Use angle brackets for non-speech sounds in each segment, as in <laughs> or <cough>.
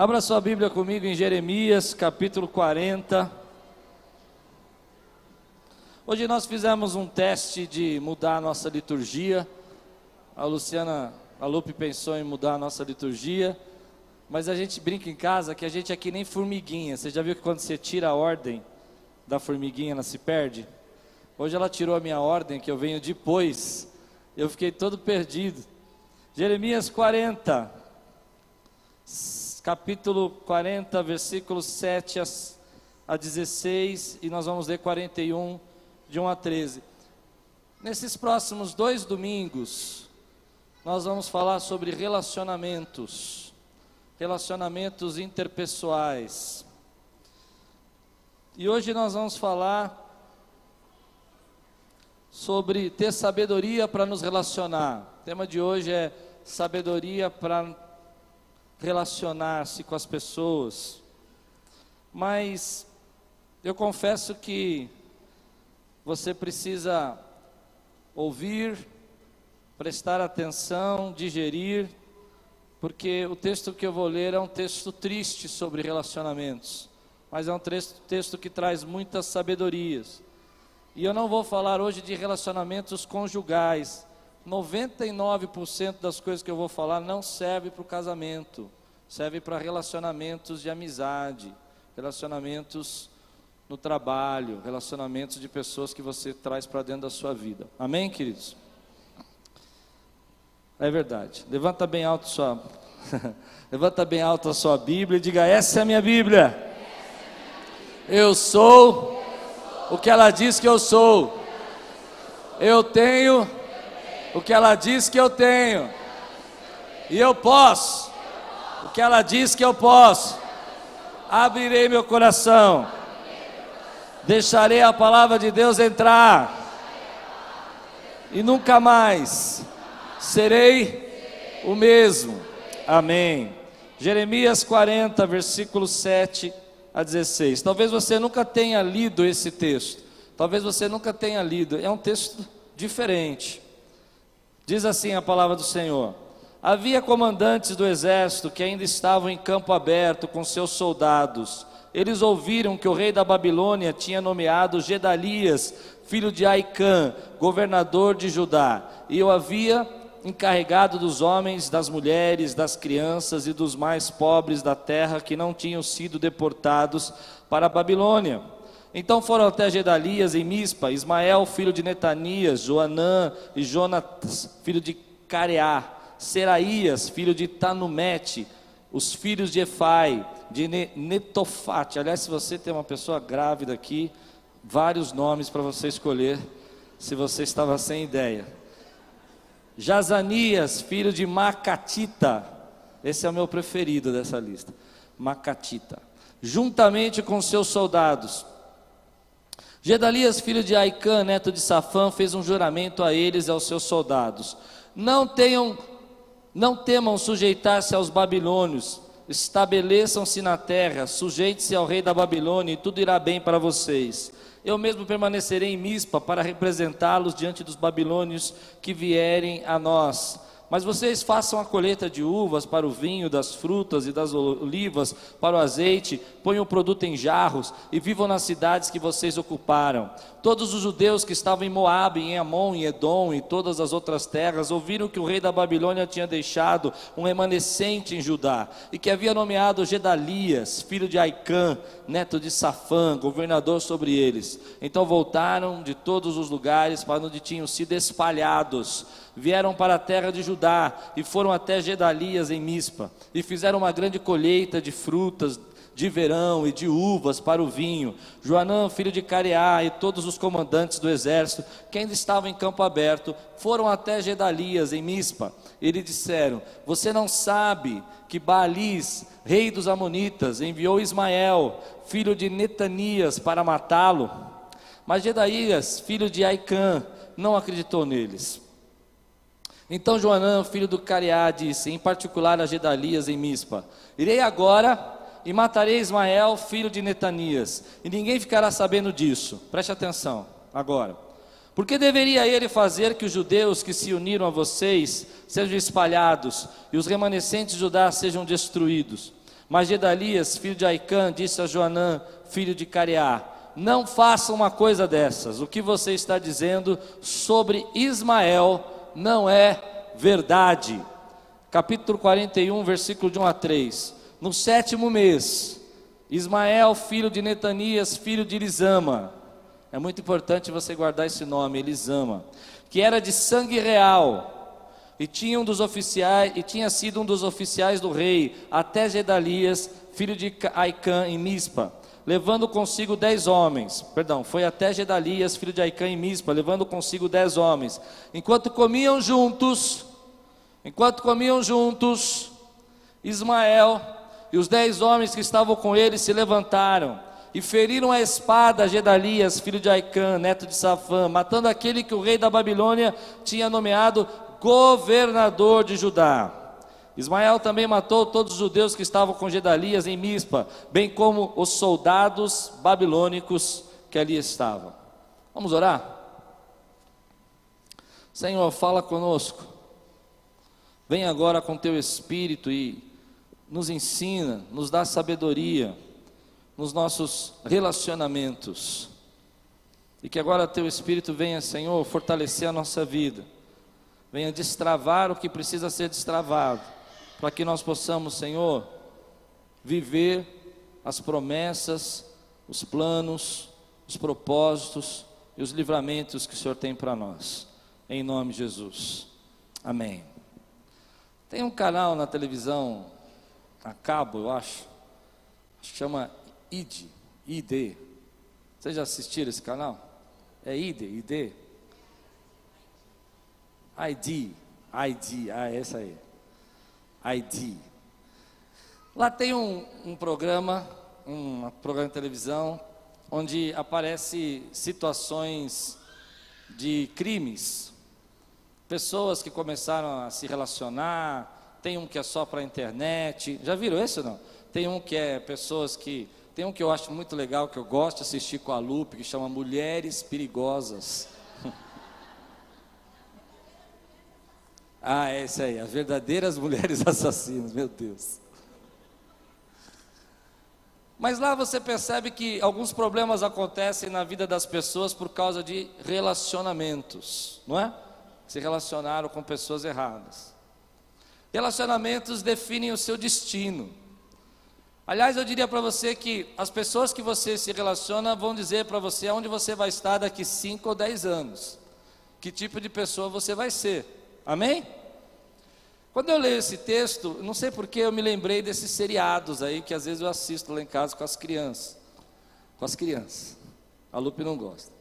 Abra sua Bíblia comigo em Jeremias, capítulo 40. Hoje nós fizemos um teste de mudar a nossa liturgia. A Luciana, a Lupe pensou em mudar a nossa liturgia, mas a gente brinca em casa que a gente é que nem formiguinha. Você já viu que quando você tira a ordem da formiguinha, ela se perde? Hoje ela tirou a minha ordem, que eu venho depois. Eu fiquei todo perdido. Jeremias 40, capítulo 40, versículos 7 a 16, e nós vamos ler 41, de 1 a 13. Nesses próximos dois domingos, nós vamos falar sobre relacionamentos, relacionamentos interpessoais. E hoje nós vamos falar sobre ter sabedoria para nos relacionar. O tema de hoje é sabedoria para relacionar-se com as pessoas. Mas eu confesso que você precisa ouvir, prestar atenção, digerir, porque o texto que eu vou ler é um texto triste sobre relacionamentos, mas é um texto, que traz muitas sabedorias. E eu não vou falar hoje de relacionamentos conjugais, 99% das coisas que eu vou falar não serve para o casamento, serve para relacionamentos de amizade, relacionamentos no trabalho, relacionamentos de pessoas que você traz para dentro da sua vida. Amém, queridos? É verdade. Levanta bem alto sua <laughs> Levanta bem alto a sua Bíblia e diga: "Essa é a minha Bíblia. Eu sou o que ela diz que eu sou. Eu tenho o que ela diz que eu tenho. E eu posso o que ela diz que eu posso. Abrirei meu coração. Deixarei a palavra de Deus entrar. E nunca mais serei o mesmo. Amém. Jeremias 40, versículo 7 a 16. Talvez você nunca tenha lido esse texto. Talvez você nunca tenha lido. É um texto diferente. Diz assim a palavra do Senhor: Havia comandantes do exército que ainda estavam em campo aberto com seus soldados. Eles ouviram que o rei da Babilônia tinha nomeado Gedalias, filho de Aicã, governador de Judá, e o havia encarregado dos homens, das mulheres, das crianças e dos mais pobres da terra que não tinham sido deportados para a Babilônia. Então foram até Gedalias em Mispa, Ismael, filho de Netanias, Joanã e Jonatas, filho de Careá, Seraías, filho de Tanumete, os filhos de Efai, de Netofate. Aliás, se você tem uma pessoa grávida aqui, vários nomes para você escolher, se você estava sem ideia. Jazanias, filho de Macatita, esse é o meu preferido dessa lista. Macatita, juntamente com seus soldados, Gedalias, filho de Aicã, neto de Safã, fez um juramento a eles e aos seus soldados: Não tenham, não temam sujeitar-se aos babilônios, estabeleçam-se na terra, sujeite-se ao rei da Babilônia, e tudo irá bem para vocês. Eu mesmo permanecerei em Mispa para representá-los diante dos babilônios que vierem a nós mas vocês façam a colheita de uvas para o vinho, das frutas e das olivas, para o azeite, ponham o produto em jarros e vivam nas cidades que vocês ocuparam. Todos os judeus que estavam em Moabe, em Amon, em Edom e todas as outras terras ouviram que o rei da Babilônia tinha deixado um remanescente em Judá e que havia nomeado Gedalias, filho de Aicã, neto de Safã, governador sobre eles. Então voltaram de todos os lugares para onde tinham sido espalhados vieram para a terra de Judá e foram até Gedalias em Mispa e fizeram uma grande colheita de frutas de verão e de uvas para o vinho. Joanã, filho de Careá, e todos os comandantes do exército, que ainda estavam em campo aberto, foram até Gedalias em Mispa. E lhe disseram: Você não sabe que Baalis, rei dos amonitas, enviou Ismael, filho de Netanias, para matá-lo? Mas Gedalias, filho de Aicã, não acreditou neles. Então Joanã, filho do Cariá, disse, em particular a Gedalias em Mispa: Irei agora e matarei Ismael, filho de Netanias, e ninguém ficará sabendo disso. Preste atenção agora. Porque deveria ele fazer que os judeus que se uniram a vocês sejam espalhados e os remanescentes de Judá sejam destruídos? Mas Gedalias, filho de Aicã, disse a Joanã, filho de Careá: Não faça uma coisa dessas. O que você está dizendo sobre Ismael não é verdade. Capítulo 41, versículo de 1 a 3. No sétimo mês, Ismael, filho de Netanias, filho de Elisama, é muito importante você guardar esse nome, Elisama, que era de sangue real, e tinha um dos oficiais, e tinha sido um dos oficiais do rei, até Gedalias, filho de Aicã, em Mispa, levando consigo dez homens. Perdão, foi até Gedalias, filho de Aicã, em Mispa, levando consigo dez homens. Enquanto comiam juntos, enquanto comiam juntos, Ismael e os dez homens que estavam com ele se levantaram e feriram a espada a Gedalias, filho de Aicã, neto de Safã, matando aquele que o rei da Babilônia tinha nomeado governador de Judá. Ismael também matou todos os judeus que estavam com Gedalias em Mispa, bem como os soldados babilônicos que ali estavam. Vamos orar? Senhor, fala conosco. Vem agora com teu espírito e nos ensina, nos dá sabedoria nos nossos relacionamentos. E que agora teu espírito venha, Senhor, fortalecer a nossa vida venha destravar o que precisa ser destravado, para que nós possamos, Senhor, viver as promessas, os planos, os propósitos e os livramentos que o Senhor tem para nós. Em nome de Jesus. Amém. Tem um canal na televisão, a cabo, eu acho, chama ID, ID. Vocês já assistiram esse canal? É ID, ID. ID, ID, ah, essa aí. ID. Lá tem um, um programa, um programa de televisão, onde aparece situações de crimes, pessoas que começaram a se relacionar, tem um que é só para a internet, já viram esse ou não? Tem um que é pessoas que, tem um que eu acho muito legal, que eu gosto de assistir com a Lupe, que chama Mulheres Perigosas. <laughs> Ah, é isso aí, as verdadeiras mulheres <laughs> assassinas, meu Deus. Mas lá você percebe que alguns problemas acontecem na vida das pessoas por causa de relacionamentos, não é? Se relacionaram com pessoas erradas. Relacionamentos definem o seu destino. Aliás, eu diria para você que as pessoas que você se relaciona vão dizer para você onde você vai estar daqui 5 ou 10 anos. Que tipo de pessoa você vai ser. Amém? Quando eu leio esse texto, não sei porque eu me lembrei desses seriados aí que às vezes eu assisto lá em casa com as crianças. Com as crianças. A Lupe não gosta.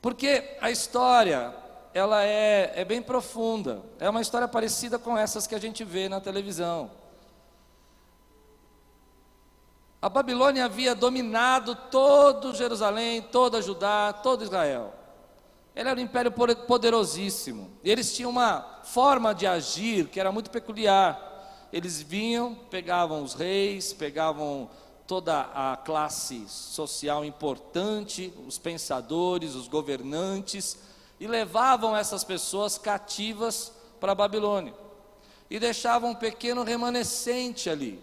Porque a história, ela é, é bem profunda. É uma história parecida com essas que a gente vê na televisão. A Babilônia havia dominado todo Jerusalém, toda Judá, todo Israel. Ele era um império poderosíssimo. E eles tinham uma forma de agir que era muito peculiar. Eles vinham, pegavam os reis, pegavam toda a classe social importante, os pensadores, os governantes, e levavam essas pessoas cativas para a Babilônia. E deixavam um pequeno remanescente ali,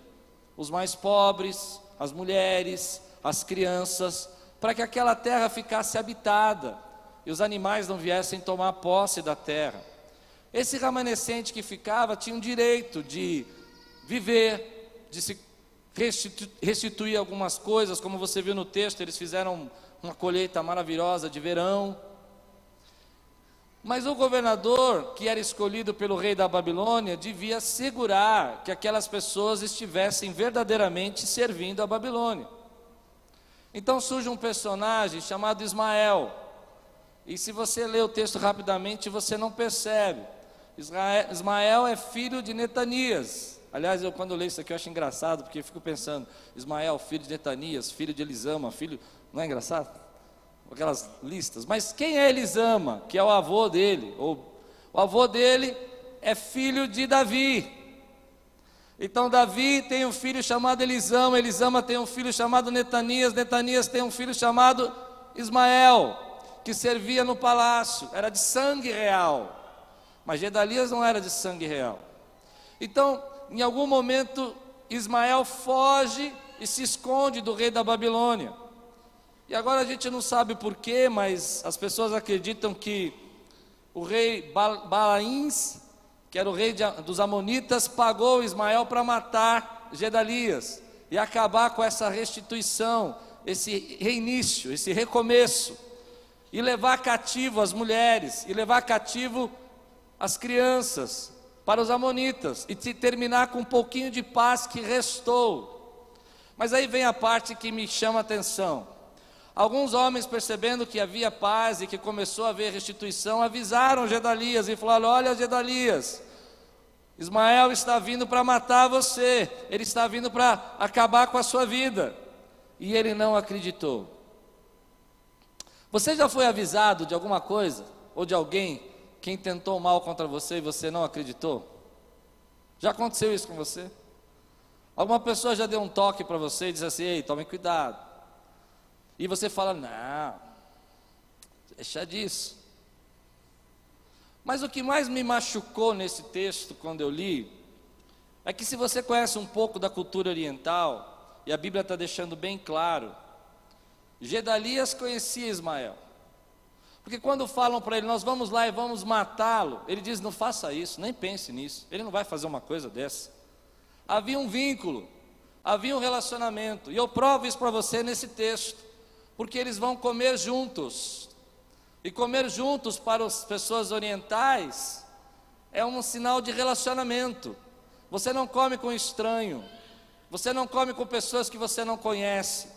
os mais pobres, as mulheres, as crianças, para que aquela terra ficasse habitada e os animais não viessem tomar posse da terra. Esse remanescente que ficava tinha o direito de viver, de se restituir algumas coisas, como você viu no texto, eles fizeram uma colheita maravilhosa de verão. Mas o governador, que era escolhido pelo rei da Babilônia, devia assegurar que aquelas pessoas estivessem verdadeiramente servindo a Babilônia. Então surge um personagem chamado Ismael, e se você lê o texto rapidamente, você não percebe. Ismael é filho de Netanias. Aliás, eu quando leio isso aqui eu acho engraçado, porque eu fico pensando, Ismael, filho de Netanias, filho de Elisama, filho. Não é engraçado? Aquelas listas. Mas quem é Elisama? Que é o avô dele. Ou, o avô dele é filho de Davi. Então Davi tem um filho chamado Elisama, Elisama tem um filho chamado Netanias, Netanias tem um filho chamado Ismael que servia no palácio, era de sangue real. Mas Gedalias não era de sangue real. Então, em algum momento, Ismael foge e se esconde do rei da Babilônia. E agora a gente não sabe porquê, mas as pessoas acreditam que o rei Balaíns, que era o rei de, dos Amonitas, pagou Ismael para matar Gedalias e acabar com essa restituição, esse reinício, esse recomeço, e levar cativo as mulheres, e levar cativo as crianças para os Amonitas, e terminar com um pouquinho de paz que restou. Mas aí vem a parte que me chama a atenção. Alguns homens, percebendo que havia paz e que começou a haver restituição, avisaram Gedalias e falaram: Olha, Gedalias, Ismael está vindo para matar você, ele está vindo para acabar com a sua vida. E ele não acreditou. Você já foi avisado de alguma coisa ou de alguém que intentou mal contra você e você não acreditou? Já aconteceu isso com você? Alguma pessoa já deu um toque para você e disse assim: Ei, tome cuidado. E você fala: Não, deixa disso. Mas o que mais me machucou nesse texto, quando eu li, é que se você conhece um pouco da cultura oriental, e a Bíblia está deixando bem claro, Gedalias conhecia Ismael. Porque quando falam para ele, nós vamos lá e vamos matá-lo, ele diz: não faça isso, nem pense nisso, ele não vai fazer uma coisa dessa. Havia um vínculo, havia um relacionamento, e eu provo isso para você nesse texto porque eles vão comer juntos. E comer juntos para as pessoas orientais é um sinal de relacionamento. Você não come com estranho, você não come com pessoas que você não conhece,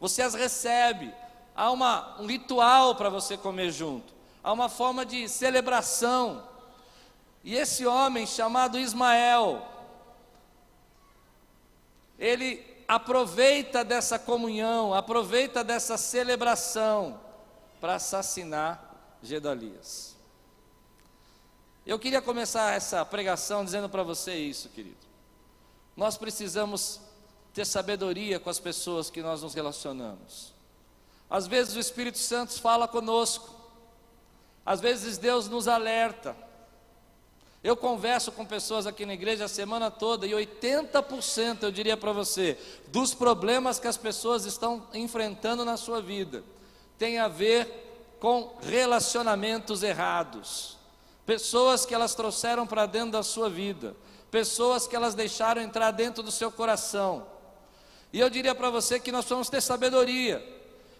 você as recebe. Há uma, um ritual para você comer junto, há uma forma de celebração. E esse homem chamado Ismael, ele aproveita dessa comunhão, aproveita dessa celebração para assassinar Gedalias. Eu queria começar essa pregação dizendo para você isso, querido. Nós precisamos ter sabedoria com as pessoas que nós nos relacionamos. Às vezes o Espírito Santo fala conosco, às vezes Deus nos alerta, eu converso com pessoas aqui na igreja a semana toda e 80% eu diria para você, dos problemas que as pessoas estão enfrentando na sua vida, tem a ver com relacionamentos errados. Pessoas que elas trouxeram para dentro da sua vida, pessoas que elas deixaram entrar dentro do seu coração. E eu diria para você que nós vamos ter sabedoria.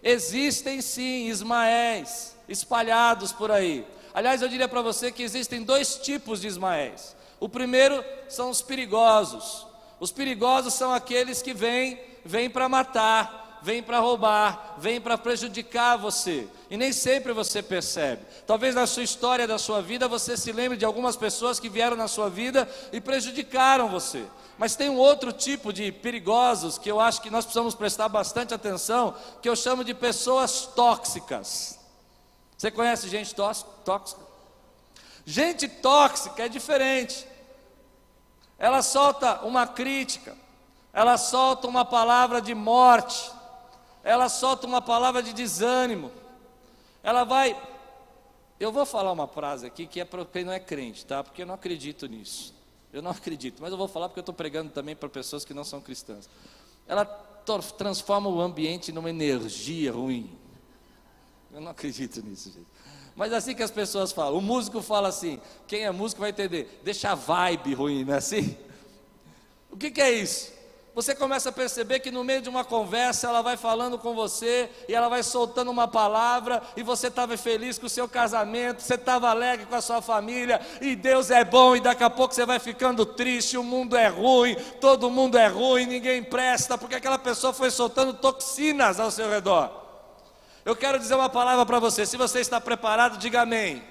Existem sim Ismaéis espalhados por aí. Aliás, eu diria para você que existem dois tipos de Ismaéis. O primeiro são os perigosos. Os perigosos são aqueles que vêm, vêm para matar, vêm para roubar, vêm para prejudicar você. E nem sempre você percebe. Talvez na sua história da sua vida você se lembre de algumas pessoas que vieram na sua vida e prejudicaram você. Mas tem um outro tipo de perigosos que eu acho que nós precisamos prestar bastante atenção, que eu chamo de pessoas tóxicas. Você conhece gente tóxica? Gente tóxica é diferente. Ela solta uma crítica, ela solta uma palavra de morte, ela solta uma palavra de desânimo. Ela vai. Eu vou falar uma frase aqui que é para quem não é crente, tá? Porque eu não acredito nisso. Eu não <laughs> acredito, mas eu vou falar porque eu estou pregando também para pessoas que não são cristãs. Ela transforma o ambiente numa energia ruim. Eu não acredito nisso, gente. Mas assim que as pessoas falam, o músico fala assim, quem é músico vai entender, deixa a vibe ruim, não é assim? O que, que é isso? Você começa a perceber que no meio de uma conversa ela vai falando com você e ela vai soltando uma palavra e você estava feliz com o seu casamento, você estava alegre com a sua família e Deus é bom e daqui a pouco você vai ficando triste, o mundo é ruim, todo mundo é ruim, ninguém presta, porque aquela pessoa foi soltando toxinas ao seu redor. Eu quero dizer uma palavra para você. Se você está preparado, diga amém.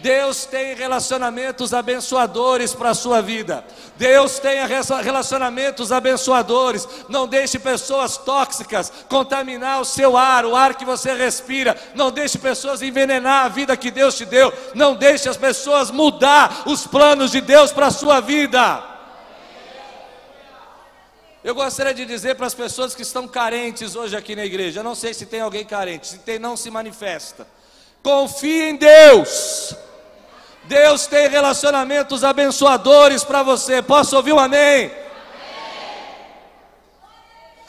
Deus tem relacionamentos abençoadores para a sua vida. Deus tem relacionamentos abençoadores. Não deixe pessoas tóxicas contaminar o seu ar, o ar que você respira. Não deixe pessoas envenenar a vida que Deus te deu. Não deixe as pessoas mudar os planos de Deus para a sua vida. Eu gostaria de dizer para as pessoas que estão carentes hoje aqui na igreja, eu não sei se tem alguém carente, se tem, não se manifesta. Confie em Deus. Deus tem relacionamentos abençoadores para você. Posso ouvir um amém?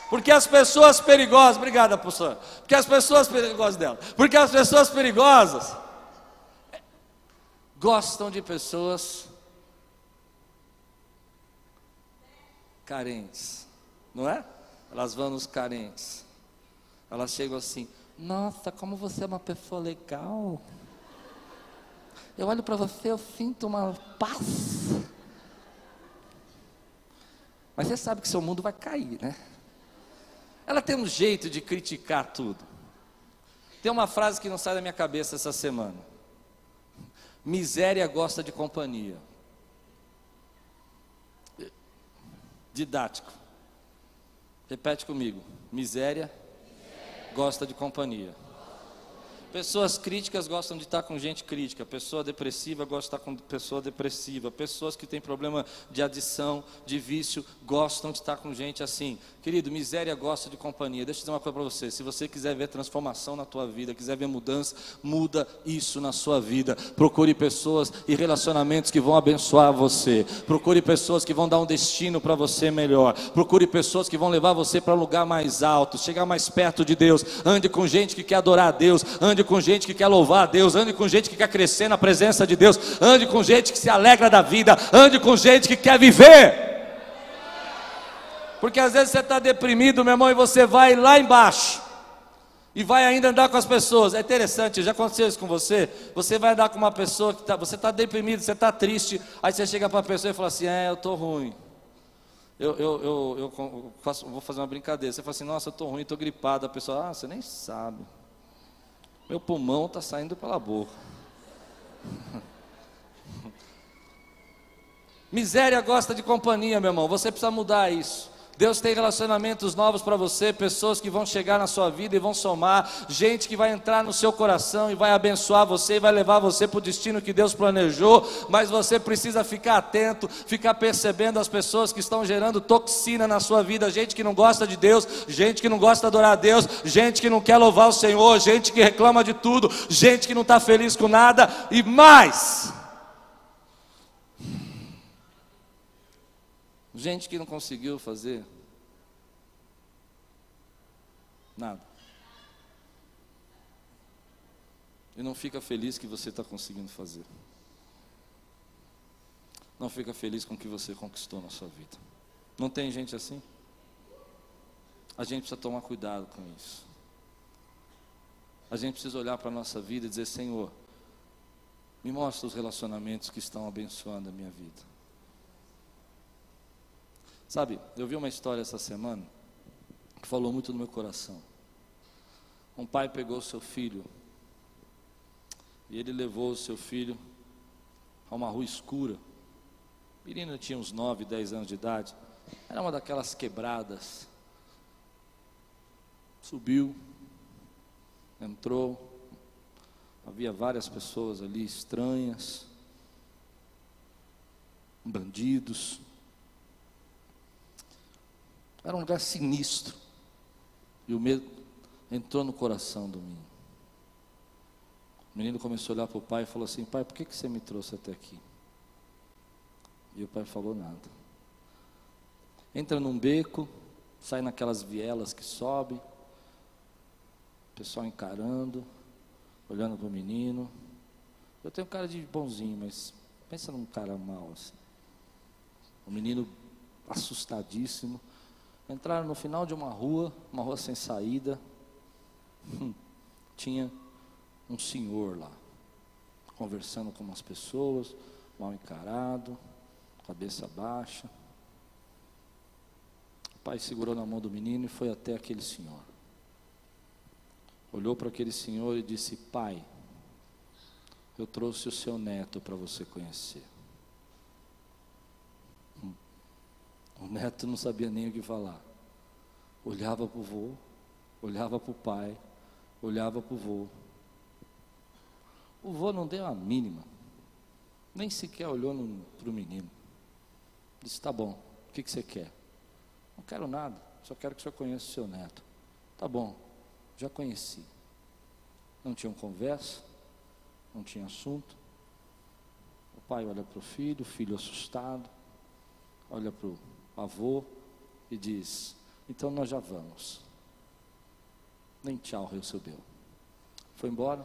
Porque as pessoas perigosas, obrigada, professor. Porque as pessoas perigosas dela. Porque as pessoas perigosas gostam de pessoas carentes, não é? Elas vão nos carentes. Elas chegam assim: Nossa, como você é uma pessoa legal. Eu olho para você, eu sinto uma paz. Mas você sabe que seu mundo vai cair, né? Ela tem um jeito de criticar tudo. Tem uma frase que não sai da minha cabeça essa semana. Miséria gosta de companhia. Didático. Repete comigo. Miséria gosta de companhia. Pessoas críticas gostam de estar com gente crítica, pessoa depressiva gosta de estar com pessoa depressiva, pessoas que têm problema de adição, de vício, gostam de estar com gente assim. Querido, miséria gosta de companhia. Deixa eu dizer uma coisa para você: se você quiser ver transformação na tua vida, quiser ver mudança, muda isso na sua vida. Procure pessoas e relacionamentos que vão abençoar você. Procure pessoas que vão dar um destino para você melhor. Procure pessoas que vão levar você para um lugar mais alto, chegar mais perto de Deus. Ande com gente que quer adorar a Deus. Ande ande com gente que quer louvar a Deus, ande com gente que quer crescer na presença de Deus, ande com gente que se alegra da vida, ande com gente que quer viver. Porque às vezes você está deprimido, meu irmão, e você vai lá embaixo. E vai ainda andar com as pessoas. É interessante, já aconteceu isso com você? Você vai andar com uma pessoa que tá, você está deprimido, você está triste. Aí você chega para a pessoa e fala assim: É, eu estou ruim. Eu, eu, eu, eu faço, vou fazer uma brincadeira. Você fala assim: Nossa, eu estou ruim, estou gripado. A pessoa, ah, você nem sabe. Meu pulmão está saindo pela boca. <laughs> Miséria gosta de companhia, meu irmão. Você precisa mudar isso. Deus tem relacionamentos novos para você, pessoas que vão chegar na sua vida e vão somar, gente que vai entrar no seu coração e vai abençoar você e vai levar você para o destino que Deus planejou, mas você precisa ficar atento, ficar percebendo as pessoas que estão gerando toxina na sua vida, gente que não gosta de Deus, gente que não gosta de adorar a Deus, gente que não quer louvar o Senhor, gente que reclama de tudo, gente que não está feliz com nada e mais. Gente que não conseguiu fazer nada. E não fica feliz que você está conseguindo fazer. Não fica feliz com o que você conquistou na sua vida. Não tem gente assim? A gente precisa tomar cuidado com isso. A gente precisa olhar para a nossa vida e dizer: Senhor, me mostra os relacionamentos que estão abençoando a minha vida. Sabe, eu vi uma história essa semana que falou muito no meu coração. Um pai pegou seu filho e ele levou o seu filho a uma rua escura. O menino tinha uns 9, 10 anos de idade. Era uma daquelas quebradas. Subiu, entrou. Havia várias pessoas ali estranhas, bandidos, era um lugar sinistro. E o medo entrou no coração do menino. O menino começou a olhar para o pai e falou assim: Pai, por que, que você me trouxe até aqui? E o pai falou nada. Entra num beco, sai naquelas vielas que sobem, o pessoal encarando, olhando para o menino. Eu tenho cara de bonzinho, mas pensa num cara mal assim. O menino assustadíssimo. Entraram no final de uma rua, uma rua sem saída. Hum, tinha um senhor lá, conversando com umas pessoas, mal encarado, cabeça baixa. O pai segurou na mão do menino e foi até aquele senhor. Olhou para aquele senhor e disse: Pai, eu trouxe o seu neto para você conhecer. O neto não sabia nem o que falar. Olhava para o vô, olhava para o pai, olhava para o vô. O vô não deu a mínima, nem sequer olhou para o menino. Disse: Tá bom, o que, que você quer? Não quero nada, só quero que o senhor conheça o seu neto. Tá bom, já conheci. Não tinham conversa, não tinha assunto. O pai olha para o filho, o filho assustado, olha para o avô e diz: Então nós já vamos. Nem tchau recebeu. Foi embora.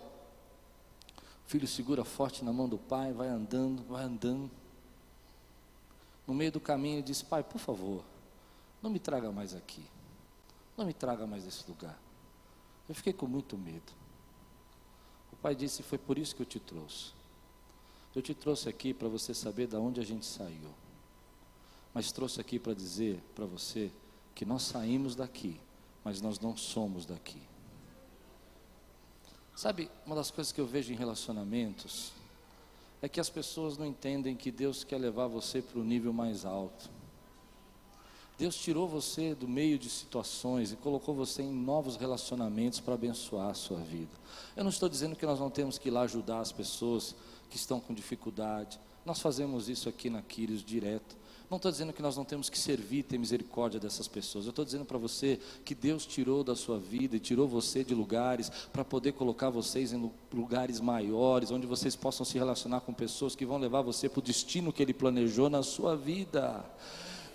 O filho segura forte na mão do pai, vai andando, vai andando. No meio do caminho ele diz: Pai, por favor, não me traga mais aqui. Não me traga mais desse lugar. Eu fiquei com muito medo. O pai disse: Foi por isso que eu te trouxe. Eu te trouxe aqui para você saber de onde a gente saiu. Mas trouxe aqui para dizer para você que nós saímos daqui, mas nós não somos daqui. Sabe, uma das coisas que eu vejo em relacionamentos é que as pessoas não entendem que Deus quer levar você para o nível mais alto. Deus tirou você do meio de situações e colocou você em novos relacionamentos para abençoar a sua vida. Eu não estou dizendo que nós não temos que ir lá ajudar as pessoas que estão com dificuldade. Nós fazemos isso aqui na Quírios direto. Não estou dizendo que nós não temos que servir e ter misericórdia dessas pessoas. Eu estou dizendo para você que Deus tirou da sua vida e tirou você de lugares para poder colocar vocês em lugares maiores, onde vocês possam se relacionar com pessoas que vão levar você para o destino que Ele planejou na sua vida.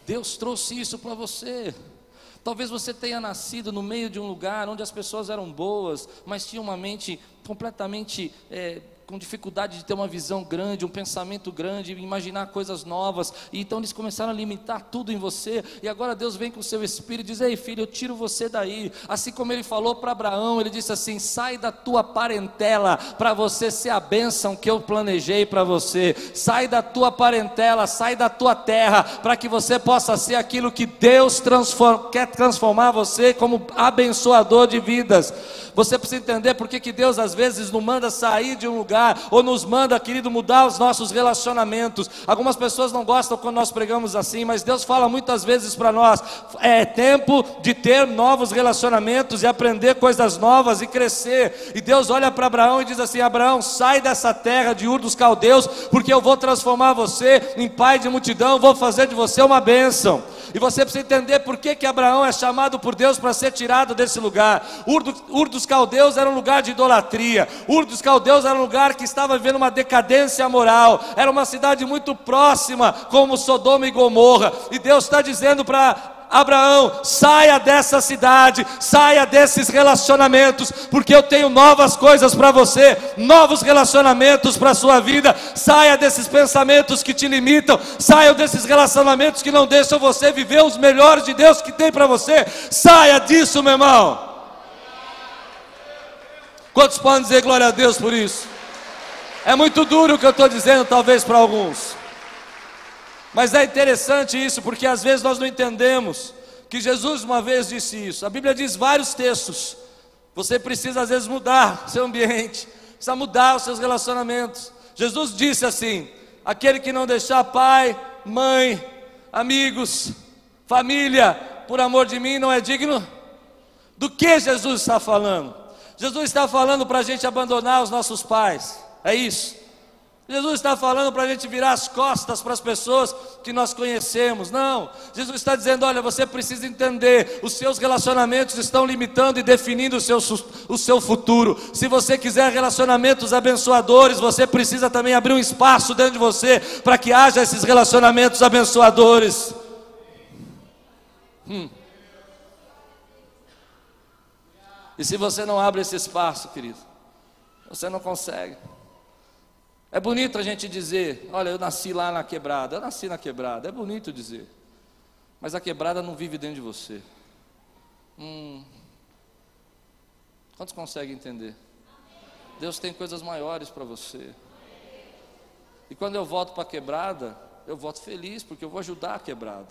Deus trouxe isso para você. Talvez você tenha nascido no meio de um lugar onde as pessoas eram boas, mas tinham uma mente completamente é, com dificuldade de ter uma visão grande, um pensamento grande, imaginar coisas novas, e então eles começaram a limitar tudo em você, e agora Deus vem com o seu espírito e diz: Ei filho, eu tiro você daí. Assim como ele falou para Abraão, ele disse assim: Sai da tua parentela para você ser a bênção que eu planejei para você, sai da tua parentela, sai da tua terra, para que você possa ser aquilo que Deus quer transformar você como abençoador de vidas. Você precisa entender por que Deus às vezes nos manda sair de um lugar, ou nos manda, querido, mudar os nossos relacionamentos. Algumas pessoas não gostam quando nós pregamos assim, mas Deus fala muitas vezes para nós: é tempo de ter novos relacionamentos e aprender coisas novas e crescer. E Deus olha para Abraão e diz assim: Abraão, sai dessa terra de Ur dos Caldeus, porque eu vou transformar você em pai de multidão, vou fazer de você uma bênção. E você precisa entender por que, que Abraão é chamado por Deus para ser tirado desse lugar. Ur, do, Ur dos Caldeus era um lugar de idolatria. Ur dos Caldeus era um lugar que estava vivendo uma decadência moral. Era uma cidade muito próxima, como Sodoma e Gomorra. E Deus está dizendo para Abraão, saia dessa cidade, saia desses relacionamentos, porque eu tenho novas coisas para você, novos relacionamentos para a sua vida. Saia desses pensamentos que te limitam, saia desses relacionamentos que não deixam você viver os melhores de Deus que tem para você. Saia disso, meu irmão. Quantos podem dizer glória a Deus por isso? É muito duro o que eu estou dizendo, talvez para alguns. Mas é interessante isso, porque às vezes nós não entendemos que Jesus uma vez disse isso. A Bíblia diz vários textos. Você precisa às vezes mudar seu ambiente, precisa mudar os seus relacionamentos. Jesus disse assim: aquele que não deixar pai, mãe, amigos, família, por amor de mim, não é digno. Do que Jesus está falando? Jesus está falando para a gente abandonar os nossos pais, é isso. Jesus está falando para a gente virar as costas para as pessoas que nós conhecemos. Não, Jesus está dizendo: olha, você precisa entender, os seus relacionamentos estão limitando e definindo o seu, o seu futuro. Se você quiser relacionamentos abençoadores, você precisa também abrir um espaço dentro de você para que haja esses relacionamentos abençoadores. Hum. E se você não abre esse espaço, querido, você não consegue. É bonito a gente dizer, olha, eu nasci lá na quebrada, eu nasci na quebrada, é bonito dizer. Mas a quebrada não vive dentro de você. Hum. Quantos conseguem entender? Deus tem coisas maiores para você. E quando eu volto para a quebrada, eu volto feliz, porque eu vou ajudar a quebrada.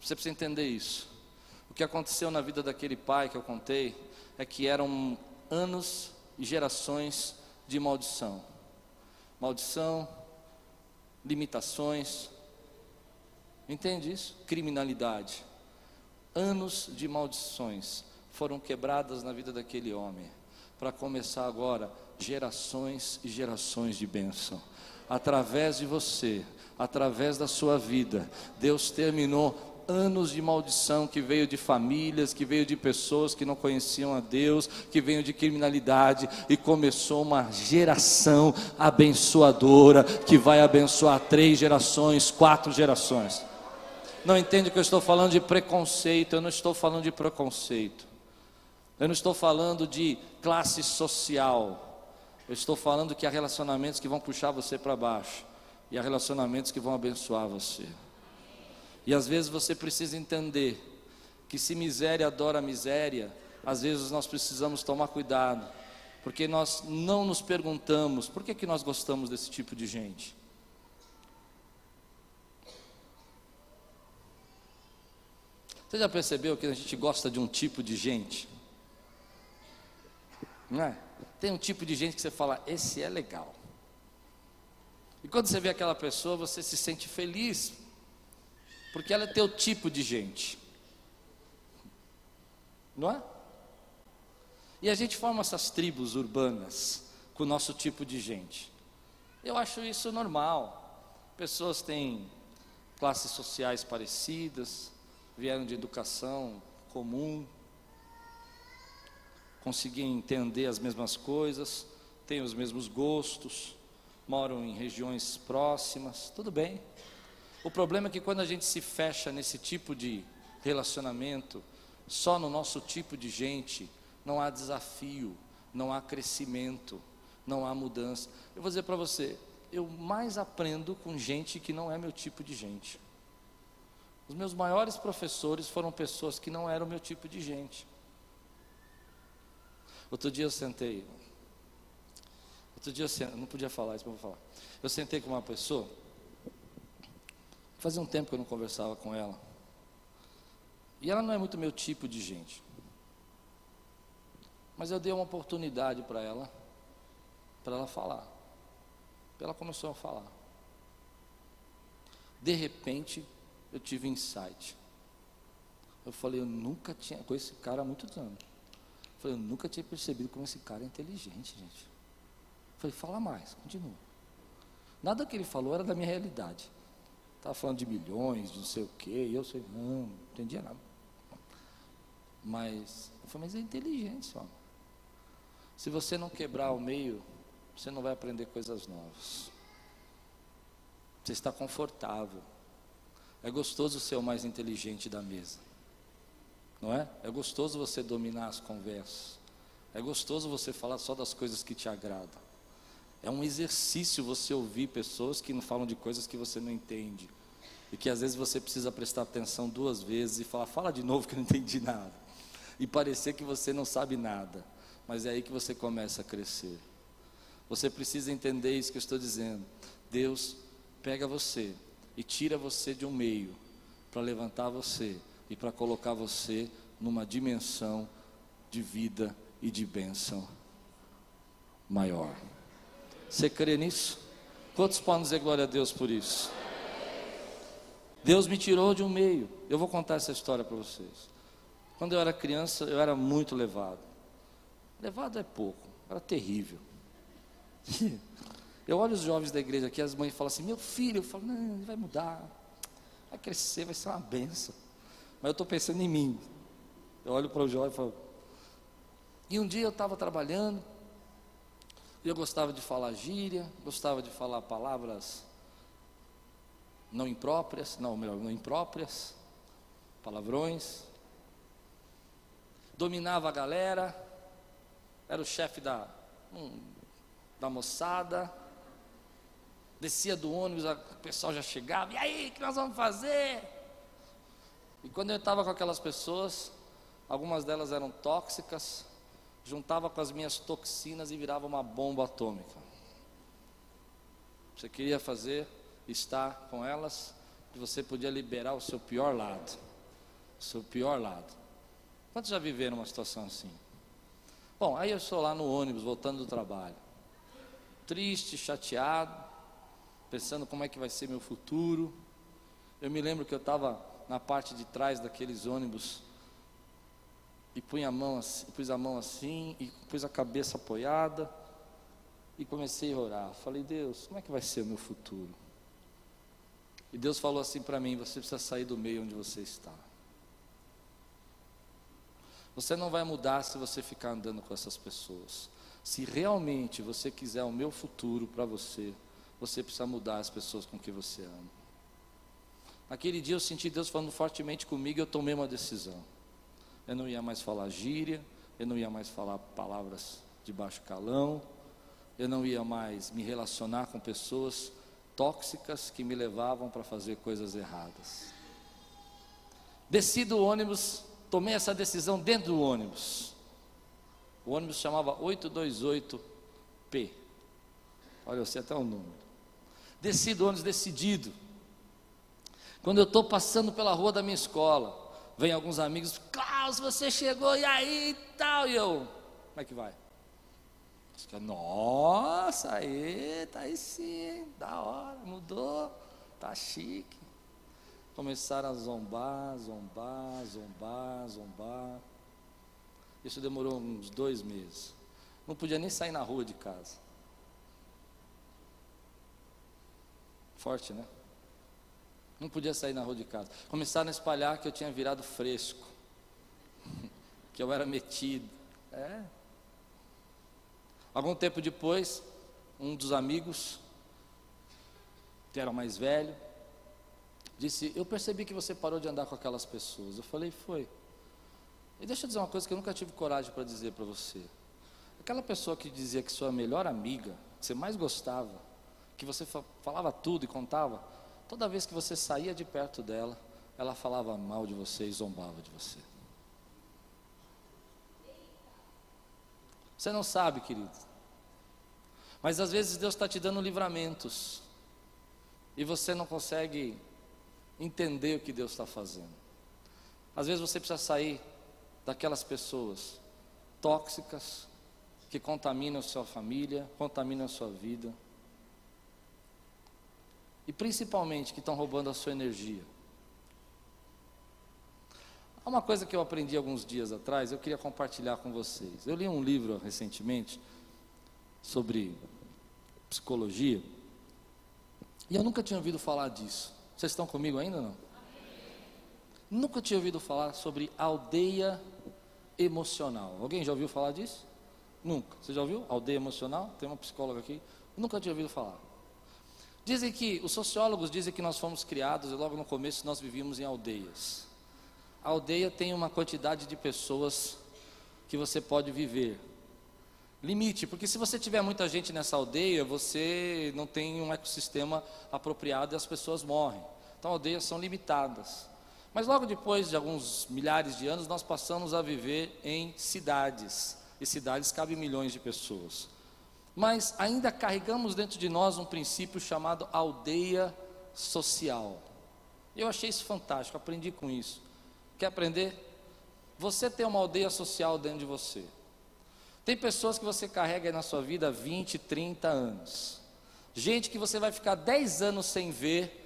Você precisa entender isso. O que aconteceu na vida daquele pai que eu contei é que eram anos e gerações de maldição. Maldição, limitações. Entende isso? Criminalidade. Anos de maldições foram quebradas na vida daquele homem. Para começar agora, gerações e gerações de bênção. Através de você, através da sua vida, Deus terminou anos de maldição que veio de famílias, que veio de pessoas que não conheciam a Deus, que veio de criminalidade e começou uma geração abençoadora que vai abençoar três gerações, quatro gerações. não entende que eu estou falando de preconceito, eu não estou falando de preconceito. Eu não estou falando de classe social. Eu estou falando que há relacionamentos que vão puxar você para baixo e há relacionamentos que vão abençoar você. E às vezes você precisa entender que se miséria adora miséria, às vezes nós precisamos tomar cuidado, porque nós não nos perguntamos por que, que nós gostamos desse tipo de gente. Você já percebeu que a gente gosta de um tipo de gente? Não é? Tem um tipo de gente que você fala, esse é legal. E quando você vê aquela pessoa, você se sente feliz, porque ela é teu tipo de gente. Não é? E a gente forma essas tribos urbanas com o nosso tipo de gente. Eu acho isso normal. Pessoas têm classes sociais parecidas, vieram de educação comum, conseguem entender as mesmas coisas, têm os mesmos gostos, moram em regiões próximas, tudo bem. O problema é que quando a gente se fecha nesse tipo de relacionamento, só no nosso tipo de gente, não há desafio, não há crescimento, não há mudança. Eu vou dizer para você, eu mais aprendo com gente que não é meu tipo de gente. Os meus maiores professores foram pessoas que não eram meu tipo de gente. Outro dia eu sentei. Outro dia eu sentei, não podia falar isso, mas vou falar. Eu sentei com uma pessoa. Fazia um tempo que eu não conversava com ela. E ela não é muito meu tipo de gente. Mas eu dei uma oportunidade para ela, para ela falar. Ela começou a falar. De repente, eu tive insight. Eu falei, eu nunca tinha com esse cara há muitos anos. Falei, eu nunca tinha percebido como esse cara é inteligente, gente. Falei, fala mais, continua. Nada que ele falou era da minha realidade. Estava falando de milhões, de não sei o quê, e eu sei, não, não entendia nada. Mas, eu falei, mas é inteligente, homem. Se você não quebrar o meio, você não vai aprender coisas novas. Você está confortável. É gostoso ser o mais inteligente da mesa não é? É gostoso você dominar as conversas. É gostoso você falar só das coisas que te agradam. É um exercício você ouvir pessoas que não falam de coisas que você não entende. E que às vezes você precisa prestar atenção duas vezes e falar, fala de novo que eu não entendi nada. E parecer que você não sabe nada. Mas é aí que você começa a crescer. Você precisa entender isso que eu estou dizendo. Deus pega você e tira você de um meio para levantar você e para colocar você numa dimensão de vida e de bênção maior. Você crê nisso? Quantos podem dizer glória a Deus por isso? Deus me tirou de um meio. Eu vou contar essa história para vocês. Quando eu era criança, eu era muito levado. Levado é pouco, era terrível. <laughs> Eu olho os jovens da igreja aqui, as mães falam assim: Meu filho, eu falo, não, ele vai mudar, vai crescer, vai ser uma benção. Mas eu estou pensando em mim. Eu olho para o Jó e falo. E um dia eu estava trabalhando, eu gostava de falar gíria, gostava de falar palavras não impróprias, não, melhor, não impróprias, palavrões. Dominava a galera, era o chefe da, um, da moçada. Descia do ônibus, o pessoal já chegava, e aí, o que nós vamos fazer? E quando eu estava com aquelas pessoas, algumas delas eram tóxicas, juntava com as minhas toxinas e virava uma bomba atômica. Você queria fazer, estar com elas, e você podia liberar o seu pior lado. O seu pior lado. Quantos já viveram uma situação assim? Bom, aí eu estou lá no ônibus, voltando do trabalho. Triste, chateado, pensando como é que vai ser meu futuro. Eu me lembro que eu estava na parte de trás daqueles ônibus e punha a mão assim, pus a mão assim e pus a cabeça apoiada e comecei a orar. Falei, Deus, como é que vai ser o meu futuro? E Deus falou assim para mim: você precisa sair do meio onde você está. Você não vai mudar se você ficar andando com essas pessoas. Se realmente você quiser o meu futuro para você, você precisa mudar as pessoas com que você ama. Naquele dia eu senti Deus falando fortemente comigo e eu tomei uma decisão. Eu não ia mais falar gíria, eu não ia mais falar palavras de baixo calão, eu não ia mais me relacionar com pessoas tóxicas que me levavam para fazer coisas erradas. Desci do ônibus, tomei essa decisão dentro do ônibus. O ônibus chamava 828P. Olha, eu sei até o número. Desci do ônibus decidido. Quando eu estou passando pela rua da minha escola, vem alguns amigos, Klaus, você chegou, e aí e tal, e eu, como é que vai? Nossa, aí, tá aí sim, da hora, mudou, tá chique. Começaram a zombar, zombar, zombar, zombar. Isso demorou uns dois meses. Não podia nem sair na rua de casa. Forte, né? Não podia sair na rua de casa. Começaram a espalhar que eu tinha virado fresco, <laughs> que eu era metido. É. Algum tempo depois, um dos amigos, que era mais velho, disse: Eu percebi que você parou de andar com aquelas pessoas. Eu falei: Foi. E deixa eu dizer uma coisa que eu nunca tive coragem para dizer para você. Aquela pessoa que dizia que sua melhor amiga, que você mais gostava, que você falava tudo e contava, Toda vez que você saía de perto dela, ela falava mal de você e zombava de você. Você não sabe, querido. Mas às vezes Deus está te dando livramentos. E você não consegue entender o que Deus está fazendo. Às vezes você precisa sair daquelas pessoas tóxicas que contaminam a sua família, contaminam a sua vida e principalmente que estão roubando a sua energia. Há uma coisa que eu aprendi alguns dias atrás, eu queria compartilhar com vocês. Eu li um livro recentemente sobre psicologia e eu nunca tinha ouvido falar disso. Vocês estão comigo ainda não? Nunca tinha ouvido falar sobre aldeia emocional. Alguém já ouviu falar disso? Nunca. Você já ouviu? Aldeia emocional? Tem uma psicóloga aqui. Nunca tinha ouvido falar. Dizem que, os sociólogos dizem que nós fomos criados e logo no começo nós vivíamos em aldeias. A aldeia tem uma quantidade de pessoas que você pode viver. Limite, porque se você tiver muita gente nessa aldeia, você não tem um ecossistema apropriado e as pessoas morrem. Então, aldeias são limitadas. Mas logo depois de alguns milhares de anos, nós passamos a viver em cidades. E cidades cabem milhões de pessoas mas ainda carregamos dentro de nós um princípio chamado aldeia social. Eu achei isso fantástico, aprendi com isso. Quer aprender? Você tem uma aldeia social dentro de você. Tem pessoas que você carrega na sua vida há 20, 30 anos. Gente que você vai ficar 10 anos sem ver,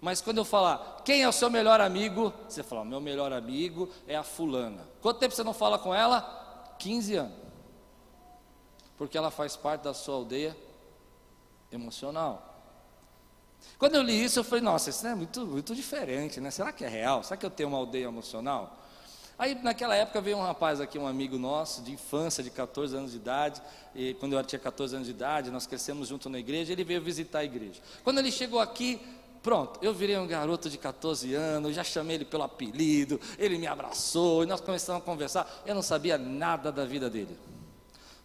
mas quando eu falar, quem é o seu melhor amigo? Você fala, meu melhor amigo é a fulana. Quanto tempo você não fala com ela? 15 anos porque ela faz parte da sua aldeia emocional. Quando eu li isso, eu falei, nossa, isso é muito, muito diferente, né? Será que é real? Será que eu tenho uma aldeia emocional? Aí naquela época veio um rapaz aqui, um amigo nosso, de infância, de 14 anos de idade, e quando eu tinha 14 anos de idade, nós crescemos junto na igreja, ele veio visitar a igreja. Quando ele chegou aqui, pronto, eu virei um garoto de 14 anos, já chamei ele pelo apelido, ele me abraçou, e nós começamos a conversar, eu não sabia nada da vida dele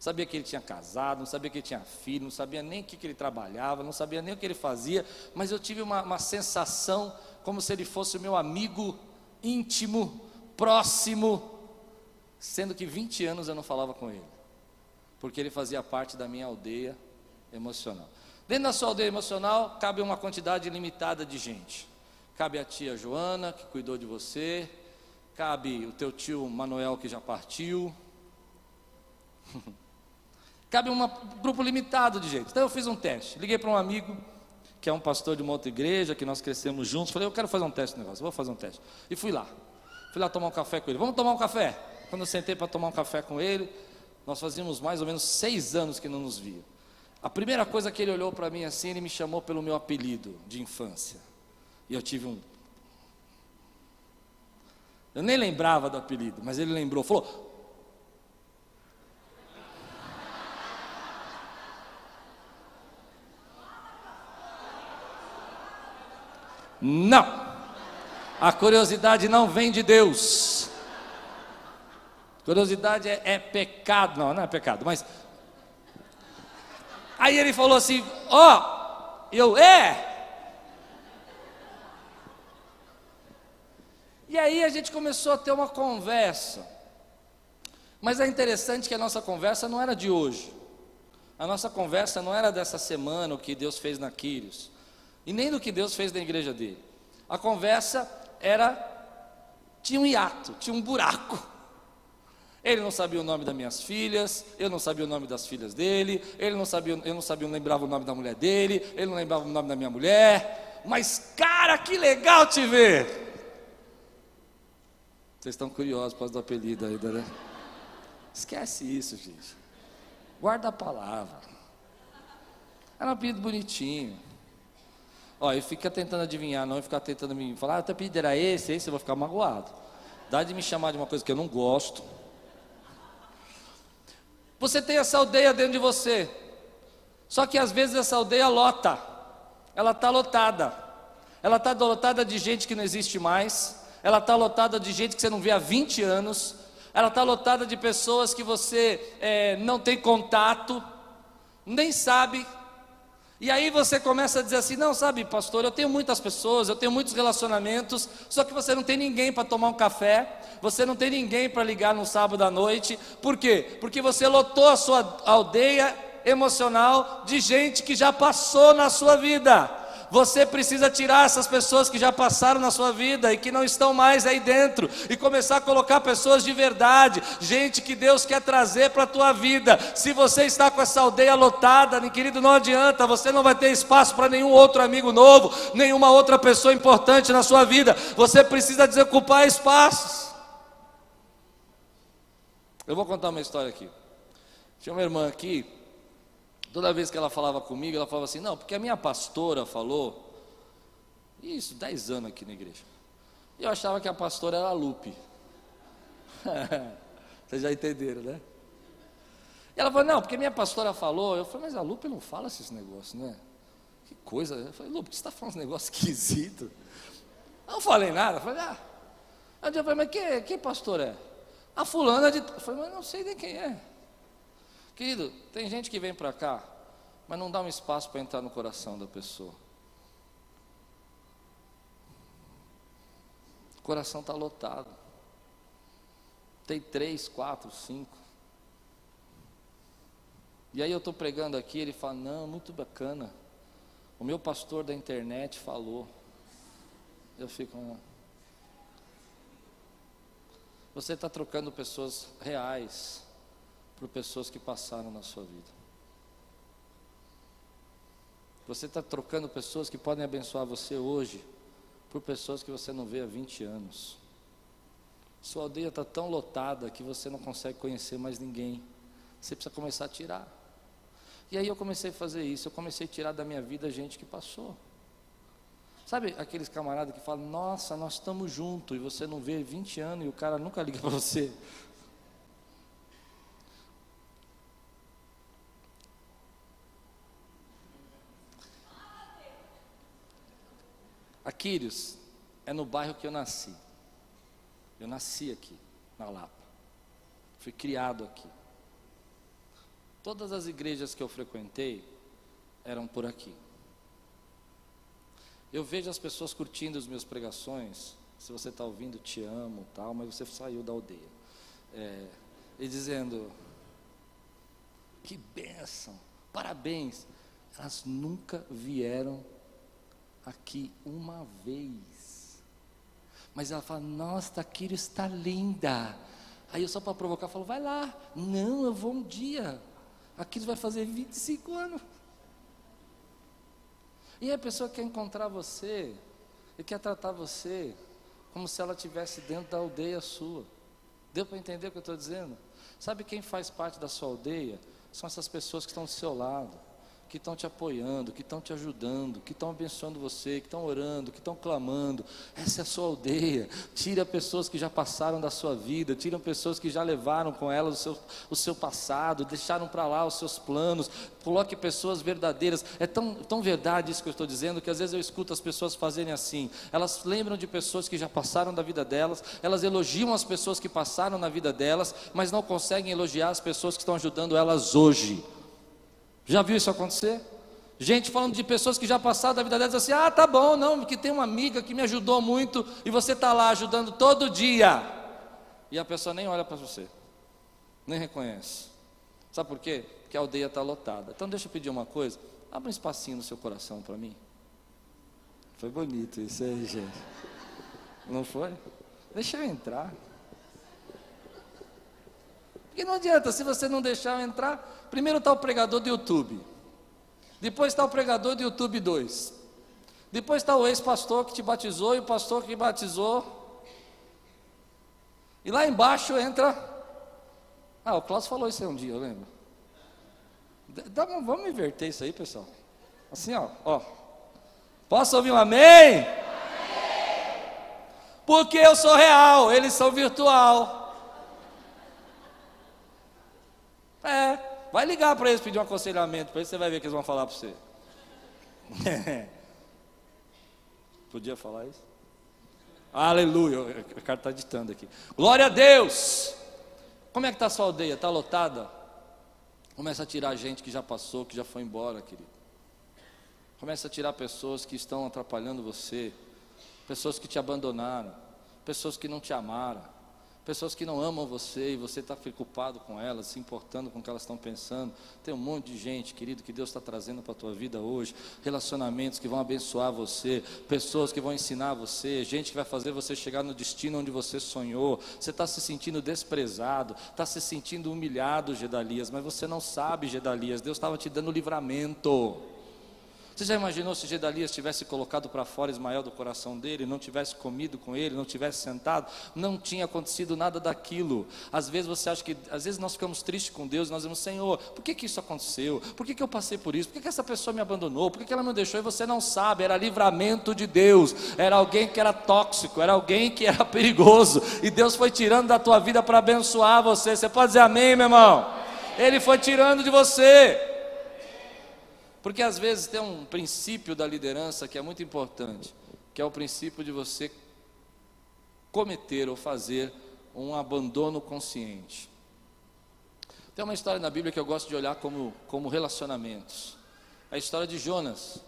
sabia que ele tinha casado, não sabia que ele tinha filho, não sabia nem o que, que ele trabalhava, não sabia nem o que ele fazia, mas eu tive uma, uma sensação como se ele fosse o meu amigo íntimo, próximo, sendo que 20 anos eu não falava com ele, porque ele fazia parte da minha aldeia emocional. Dentro da sua aldeia emocional cabe uma quantidade limitada de gente. Cabe a tia Joana, que cuidou de você, cabe o teu tio Manuel, que já partiu. <laughs> Cabe um grupo limitado de gente. Então eu fiz um teste. Liguei para um amigo, que é um pastor de uma outra igreja, que nós crescemos juntos. Falei, eu quero fazer um teste no negócio, vou fazer um teste. E fui lá. Fui lá tomar um café com ele. Vamos tomar um café? Quando eu sentei para tomar um café com ele, nós fazíamos mais ou menos seis anos que não nos via. A primeira coisa que ele olhou para mim assim, ele me chamou pelo meu apelido de infância. E eu tive um. Eu nem lembrava do apelido, mas ele lembrou. Falou: Não. A curiosidade não vem de Deus. Curiosidade é, é pecado. Não, não é pecado, mas. Aí ele falou assim: Ó, oh, eu, é. E aí a gente começou a ter uma conversa. Mas é interessante que a nossa conversa não era de hoje. A nossa conversa não era dessa semana, o que Deus fez na Quírios. E nem do que Deus fez na igreja dele. A conversa era. Tinha um hiato, tinha um buraco. Ele não sabia o nome das minhas filhas, eu não sabia o nome das filhas dele, ele não sabia, eu não sabia, não lembrava o nome da mulher dele, ele não lembrava o nome da minha mulher. Mas, cara, que legal te ver! Vocês estão curiosos por causa do apelido ainda, né? Esquece isso, gente. Guarda a palavra. Era um apelido bonitinho. Ó, e fica tentando adivinhar, não e ficar tentando me falar, ah, o teu apelido era esse, esse, eu vou ficar magoado. Dá de me chamar de uma coisa que eu não gosto. Você tem essa aldeia dentro de você. Só que às vezes essa aldeia lota. Ela está lotada. Ela está lotada de gente que não existe mais. Ela está lotada de gente que você não vê há 20 anos. Ela está lotada de pessoas que você é, não tem contato, nem sabe e aí você começa a dizer assim: não, sabe, pastor, eu tenho muitas pessoas, eu tenho muitos relacionamentos, só que você não tem ninguém para tomar um café, você não tem ninguém para ligar no sábado à noite. Por quê? Porque você lotou a sua aldeia emocional de gente que já passou na sua vida. Você precisa tirar essas pessoas que já passaram na sua vida e que não estão mais aí dentro e começar a colocar pessoas de verdade, gente que Deus quer trazer para a tua vida. Se você está com essa aldeia lotada, querido, não adianta, você não vai ter espaço para nenhum outro amigo novo, nenhuma outra pessoa importante na sua vida. Você precisa desocupar espaços. Eu vou contar uma história aqui. Tinha uma irmã aqui Toda vez que ela falava comigo, ela falava assim: não, porque a minha pastora falou. Isso, 10 anos aqui na igreja. E eu achava que a pastora era a Lupe. <laughs> Vocês já entenderam, né? E ela falou: não, porque minha pastora falou. Eu falei: mas a Lupe não fala esses negócios, né? Que coisa. Eu falei: Lupe, você está falando um negócio <laughs> esquisito. Eu não falei nada. Eu falei: ah. Aí eu falei: mas quem, quem pastor é? A fulana de. Eu falei: mas não sei nem quem é. Querido, tem gente que vem para cá, mas não dá um espaço para entrar no coração da pessoa. O coração está lotado. Tem três, quatro, cinco. E aí eu estou pregando aqui, ele fala, não, muito bacana. O meu pastor da internet falou. Eu fico. Ah. Você está trocando pessoas reais por pessoas que passaram na sua vida. Você está trocando pessoas que podem abençoar você hoje por pessoas que você não vê há 20 anos. Sua aldeia está tão lotada que você não consegue conhecer mais ninguém. Você precisa começar a tirar. E aí eu comecei a fazer isso, eu comecei a tirar da minha vida gente que passou. Sabe aqueles camaradas que falam, nossa, nós estamos juntos, e você não vê 20 anos e o cara nunca liga para você. Aquírios é no bairro que eu nasci. Eu nasci aqui, na Lapa. Fui criado aqui. Todas as igrejas que eu frequentei eram por aqui. Eu vejo as pessoas curtindo as minhas pregações. Se você está ouvindo, te amo, tal, mas você saiu da aldeia. É, e dizendo: Que bênção, parabéns. Elas nunca vieram aqui uma vez. Mas ela fala: Nossa, Taquiro está linda. Aí eu só para provocar falo: Vai lá. Não, eu vou um dia. Aquilo vai fazer 25 anos. E a pessoa quer encontrar você e quer tratar você como se ela estivesse dentro da aldeia sua. Deu para entender o que eu estou dizendo? Sabe quem faz parte da sua aldeia? São essas pessoas que estão do seu lado que estão te apoiando, que estão te ajudando, que estão abençoando você, que estão orando, que estão clamando. Essa é a sua aldeia. Tira pessoas que já passaram da sua vida, tira pessoas que já levaram com elas o seu, o seu passado, deixaram para lá os seus planos. Coloque pessoas verdadeiras. É tão, tão verdade isso que eu estou dizendo que às vezes eu escuto as pessoas fazerem assim. Elas lembram de pessoas que já passaram da vida delas, elas elogiam as pessoas que passaram na vida delas, mas não conseguem elogiar as pessoas que estão ajudando elas hoje. Já viu isso acontecer? Gente falando de pessoas que já passaram da vida delas assim: ah, tá bom, não, porque tem uma amiga que me ajudou muito e você está lá ajudando todo dia. E a pessoa nem olha para você, nem reconhece. Sabe por quê? Porque a aldeia está lotada. Então deixa eu pedir uma coisa: abra um espacinho no seu coração para mim. Foi bonito isso aí, gente. Não foi? Deixa eu entrar. Porque não adianta, se você não deixar eu entrar, primeiro está o pregador do YouTube, depois está o pregador do YouTube 2, depois está o ex-pastor que te batizou e o pastor que batizou, e lá embaixo entra. Ah, o Klaus falou isso aí um dia, eu lembro. Dá, vamos inverter isso aí, pessoal. Assim, ó, ó. Posso ouvir um amém? amém? Porque eu sou real, eles são virtual. É, vai ligar para eles pedir um aconselhamento, para eles você vai ver o que eles vão falar para você. <laughs> Podia falar isso? Aleluia, o cara está ditando aqui. Glória a Deus! Como é que está a sua aldeia? Está lotada? Começa a tirar gente que já passou, que já foi embora, querido. Começa a tirar pessoas que estão atrapalhando você, pessoas que te abandonaram, pessoas que não te amaram Pessoas que não amam você e você está preocupado com elas, se importando com o que elas estão pensando. Tem um monte de gente, querido, que Deus está trazendo para a tua vida hoje. Relacionamentos que vão abençoar você, pessoas que vão ensinar você, gente que vai fazer você chegar no destino onde você sonhou. Você está se sentindo desprezado, está se sentindo humilhado, Gedalias, mas você não sabe, Gedalias. Deus estava te dando livramento. Você já imaginou se Gedalias tivesse colocado para fora Ismael do coração dele, não tivesse comido com ele, não tivesse sentado, não tinha acontecido nada daquilo. Às vezes você acha que, às vezes nós ficamos tristes com Deus, nós dizemos, Senhor, por que, que isso aconteceu? Por que, que eu passei por isso? Por que, que essa pessoa me abandonou? Por que, que ela me deixou? E você não sabe, era livramento de Deus, era alguém que era tóxico, era alguém que era perigoso, e Deus foi tirando da tua vida para abençoar você. Você pode dizer amém, meu irmão? Ele foi tirando de você. Porque às vezes tem um princípio da liderança que é muito importante, que é o princípio de você cometer ou fazer um abandono consciente. Tem uma história na Bíblia que eu gosto de olhar como, como relacionamentos. A história de Jonas.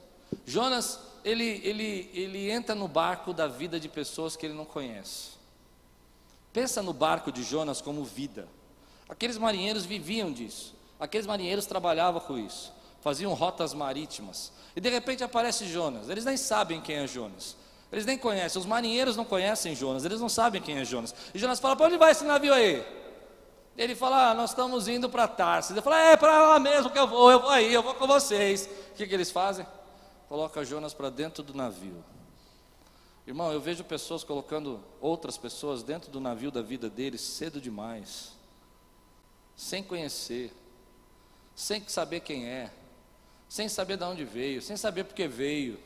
Jonas, ele, ele, ele entra no barco da vida de pessoas que ele não conhece. Pensa no barco de Jonas como vida. Aqueles marinheiros viviam disso. Aqueles marinheiros trabalhavam com isso faziam rotas marítimas. E de repente aparece Jonas. Eles nem sabem quem é Jonas. Eles nem conhecem. Os marinheiros não conhecem Jonas. Eles não sabem quem é Jonas. E Jonas fala: Para onde vai esse navio aí? Ele fala: ah, Nós estamos indo para Tarsis. Ele fala: É para lá mesmo que eu vou. Eu vou aí, eu vou com vocês. O que, que eles fazem? Coloca Jonas para dentro do navio. Irmão, eu vejo pessoas colocando outras pessoas dentro do navio da vida deles cedo demais, sem conhecer, sem saber quem é, sem saber de onde veio, sem saber por que veio.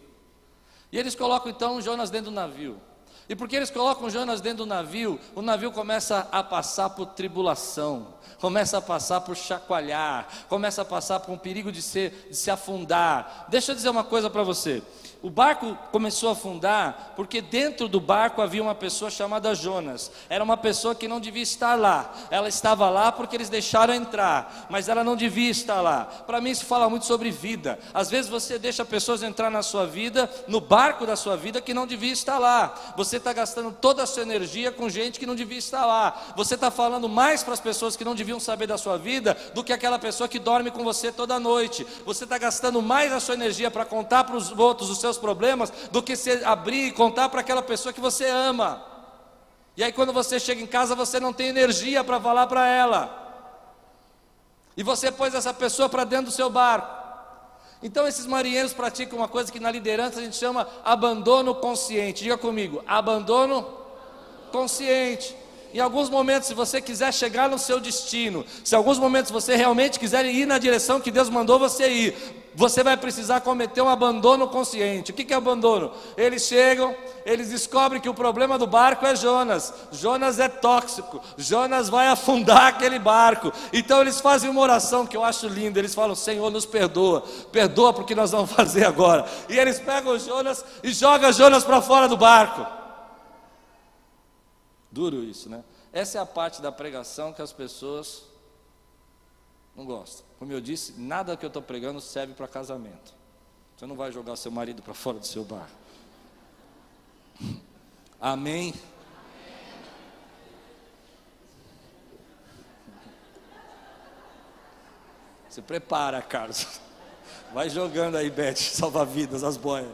E eles colocam então Jonas dentro do navio. E porque eles colocam Jonas dentro do navio, o navio começa a passar por tribulação, começa a passar por chacoalhar, começa a passar por um perigo de, ser, de se afundar. Deixa eu dizer uma coisa para você. O barco começou a afundar porque dentro do barco havia uma pessoa chamada Jonas. Era uma pessoa que não devia estar lá. Ela estava lá porque eles deixaram entrar, mas ela não devia estar lá. Para mim isso fala muito sobre vida. Às vezes você deixa pessoas entrar na sua vida, no barco da sua vida que não devia estar lá. Você está gastando toda a sua energia com gente que não devia estar lá. Você está falando mais para as pessoas que não deviam saber da sua vida do que aquela pessoa que dorme com você toda noite. Você está gastando mais a sua energia para contar para os outros os seus seus problemas do que se abrir e contar para aquela pessoa que você ama. E aí, quando você chega em casa, você não tem energia para falar para ela. E você pôs essa pessoa para dentro do seu barco. Então, esses marinheiros praticam uma coisa que na liderança a gente chama abandono consciente. Diga comigo: abandono consciente. Em alguns momentos, se você quiser chegar no seu destino, se em alguns momentos você realmente quiser ir na direção que Deus mandou você ir, você vai precisar cometer um abandono consciente. O que é abandono? Eles chegam, eles descobrem que o problema do barco é Jonas. Jonas é tóxico. Jonas vai afundar aquele barco. Então eles fazem uma oração que eu acho linda. Eles falam: Senhor, nos perdoa. Perdoa porque nós vamos <laughs> fazer agora. E eles pegam Jonas e jogam Jonas para fora do barco. Duro isso, né? Essa é a parte da pregação que as pessoas não gostam. Como eu disse, nada que eu estou pregando serve para casamento. Você não vai jogar seu marido para fora do seu bar. Amém? Se prepara, Carlos. Vai jogando aí, Beth, salva-vidas, as boias.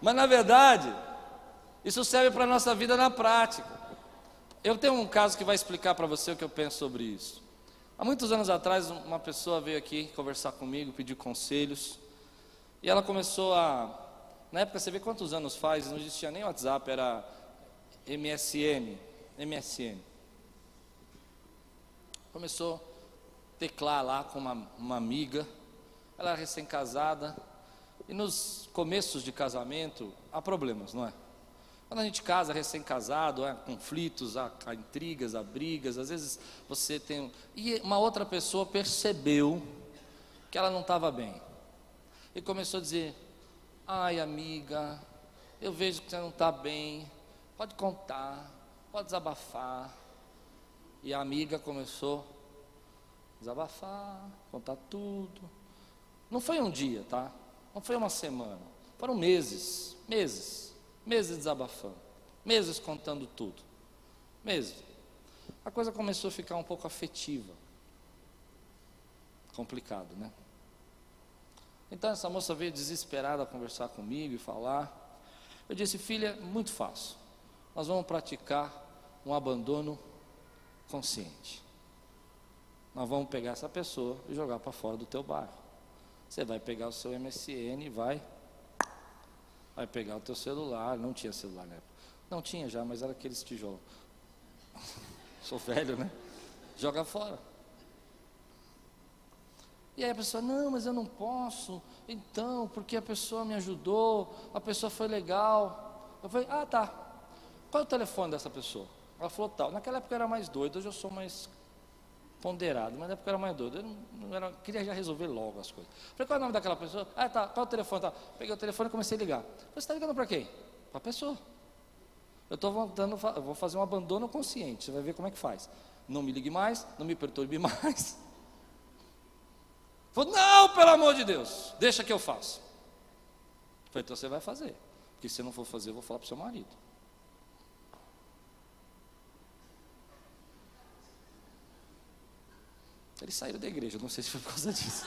Mas na verdade, isso serve para a nossa vida na prática. Eu tenho um caso que vai explicar para você o que eu penso sobre isso. Há muitos anos atrás, uma pessoa veio aqui conversar comigo, pedir conselhos, e ela começou a. Na época, você vê quantos anos faz, não existia nem WhatsApp, era MSN. MSN. Começou a teclar lá com uma, uma amiga, ela era recém-casada, e nos começos de casamento há problemas, não é? Quando a gente casa, recém-casado, há conflitos, há, há, intrigas, há brigas, às vezes você tem. E uma outra pessoa percebeu que ela não estava bem. E começou a dizer: Ai, amiga, eu vejo que você não está bem, pode contar, pode desabafar. E a amiga começou a desabafar, contar tudo. Não foi um dia, tá? Não foi uma semana. Foram meses, meses meses desabafando, meses contando tudo, meses. A coisa começou a ficar um pouco afetiva, complicado, né? Então essa moça veio desesperada conversar comigo e falar. Eu disse, filha, muito fácil. Nós vamos praticar um abandono consciente. Nós vamos pegar essa pessoa e jogar para fora do teu bairro. Você vai pegar o seu MSN e vai Vai pegar o teu celular, não tinha celular na época. Não tinha já, mas era aqueles tijolos. <laughs> Sou velho, né? Joga fora. E aí a pessoa, não, mas eu não posso. Então, porque a pessoa me ajudou, a pessoa foi legal. Eu falei, ah tá. Qual é o telefone dessa pessoa? Ela falou tal. Naquela época eu era mais doido, hoje eu sou mais ponderado, mas na época eu era mais doido. Eu não, não era, queria já resolver logo as coisas. Falei, qual é o nome daquela pessoa? Ah, tá, qual é o telefone? Tá. Peguei o telefone e comecei a ligar. Você está ligando para quem? Para a pessoa. Eu estou voltando, vou fazer um abandono consciente, você vai ver como é que faz. Não me ligue mais, não me perturbe <laughs> mais. Falei, não, pelo amor de Deus, deixa que eu faço. Falei, então você vai fazer. Porque se você não for fazer, eu vou falar para o seu marido. Eles saíram da igreja, não sei se foi por causa disso.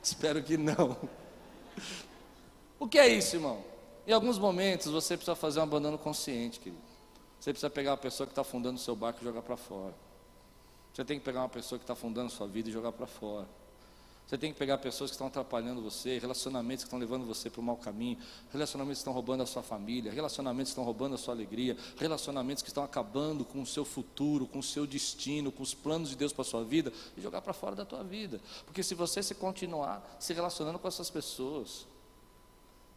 Espero que não. O que é isso, irmão? Em alguns momentos você precisa fazer um abandono consciente, querido. Você precisa pegar uma pessoa que está afundando o seu barco e jogar para fora. Você tem que pegar uma pessoa que está afundando sua vida e jogar para fora. Você tem que pegar pessoas que estão atrapalhando você, relacionamentos que estão levando você para o mau caminho, relacionamentos que estão roubando a sua família, relacionamentos que estão roubando a sua alegria, relacionamentos que estão acabando com o seu futuro, com o seu destino, com os planos de Deus para a sua vida, e jogar para fora da tua vida. Porque se você se continuar se relacionando com essas pessoas,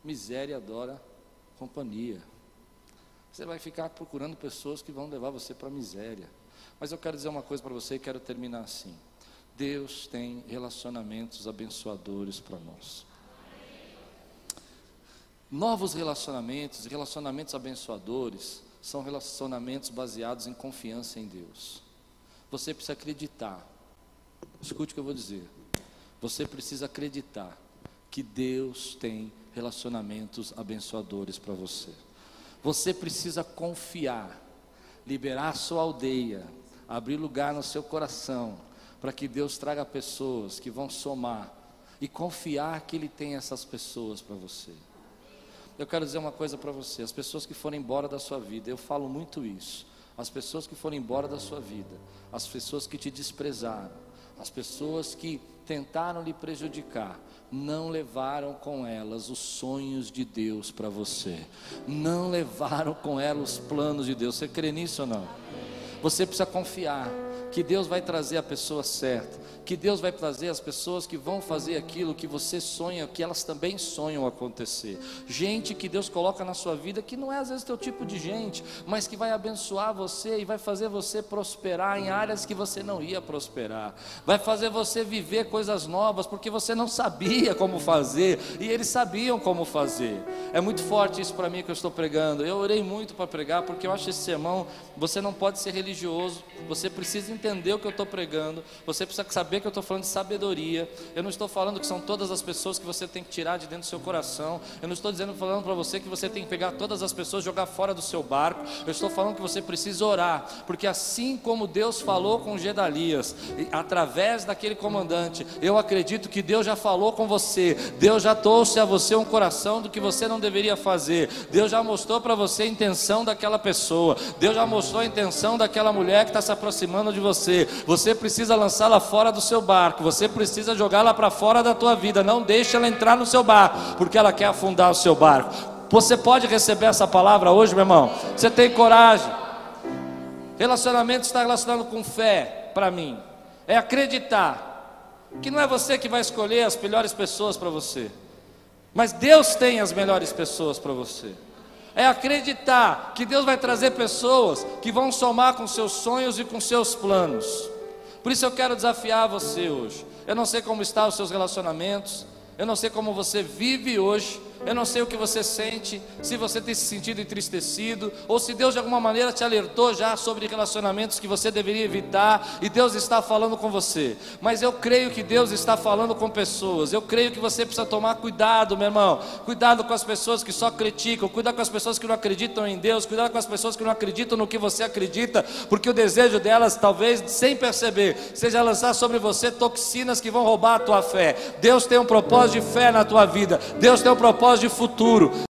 miséria adora companhia. Você vai ficar procurando pessoas que vão levar você para a miséria. Mas eu quero dizer uma coisa para você e quero terminar assim. Deus tem relacionamentos abençoadores para nós. Novos relacionamentos, relacionamentos abençoadores, são relacionamentos baseados em confiança em Deus. Você precisa acreditar. Escute o que eu vou dizer. Você precisa acreditar que Deus tem relacionamentos abençoadores para você. Você precisa confiar, liberar sua aldeia, abrir lugar no seu coração para que Deus traga pessoas que vão somar e confiar que Ele tem essas pessoas para você. Eu quero dizer uma coisa para você: as pessoas que foram embora da sua vida, eu falo muito isso. As pessoas que foram embora da sua vida, as pessoas que te desprezaram, As pessoas que tentaram lhe prejudicar, não levaram com elas os sonhos de Deus para você, não levaram com elas os planos de Deus. Você crê nisso ou não? Você precisa confiar que Deus vai trazer a pessoa certa, que Deus vai trazer as pessoas que vão fazer aquilo que você sonha, que elas também sonham acontecer. Gente que Deus coloca na sua vida que não é às vezes teu tipo de gente, mas que vai abençoar você e vai fazer você prosperar em áreas que você não ia prosperar. Vai fazer você viver coisas novas porque você não sabia como fazer e eles sabiam como fazer. É muito forte isso para mim que eu estou pregando. Eu orei muito para pregar porque eu acho esse sermão, você não pode ser religioso, você precisa entender o que eu estou pregando, você precisa saber que eu estou falando de sabedoria. Eu não estou falando que são todas as pessoas que você tem que tirar de dentro do seu coração. Eu não estou dizendo falando para você que você tem que pegar todas as pessoas e jogar fora do seu barco. Eu estou falando que você precisa orar, porque assim como Deus falou com Gedalias, através daquele comandante, eu acredito que Deus já falou com você. Deus já trouxe a você um coração do que você não deveria fazer. Deus já mostrou para você a intenção daquela pessoa. Deus já mostrou a intenção daquela mulher que está se aproximando de você. Você precisa lançá-la fora do seu barco, você precisa jogá-la para fora da tua vida, não deixe ela entrar no seu barco, porque ela quer afundar o seu barco. Você pode receber essa palavra hoje, meu irmão? Você tem coragem? Relacionamento está relacionado com fé, para mim. É acreditar que não é você que vai escolher as melhores pessoas para você, mas Deus tem as melhores pessoas para você. É acreditar que Deus vai trazer pessoas que vão somar com seus sonhos e com seus planos. Por isso eu quero desafiar você hoje. Eu não sei como estão os seus relacionamentos, eu não sei como você vive hoje, eu não sei o que você sente, se você tem se sentido entristecido, ou se Deus de alguma maneira te alertou já sobre relacionamentos que você deveria evitar, e Deus está falando com você. Mas eu creio que Deus está falando com pessoas. Eu creio que você precisa tomar cuidado, meu irmão. Cuidado com as pessoas que só criticam, cuidado com as pessoas que não acreditam em Deus, cuidado com as pessoas que não acreditam no que você acredita, porque o desejo delas, talvez sem perceber, seja lançar sobre você toxinas que vão roubar a tua fé. Deus tem um propósito de fé na tua vida. Deus tem um propósito de futuro.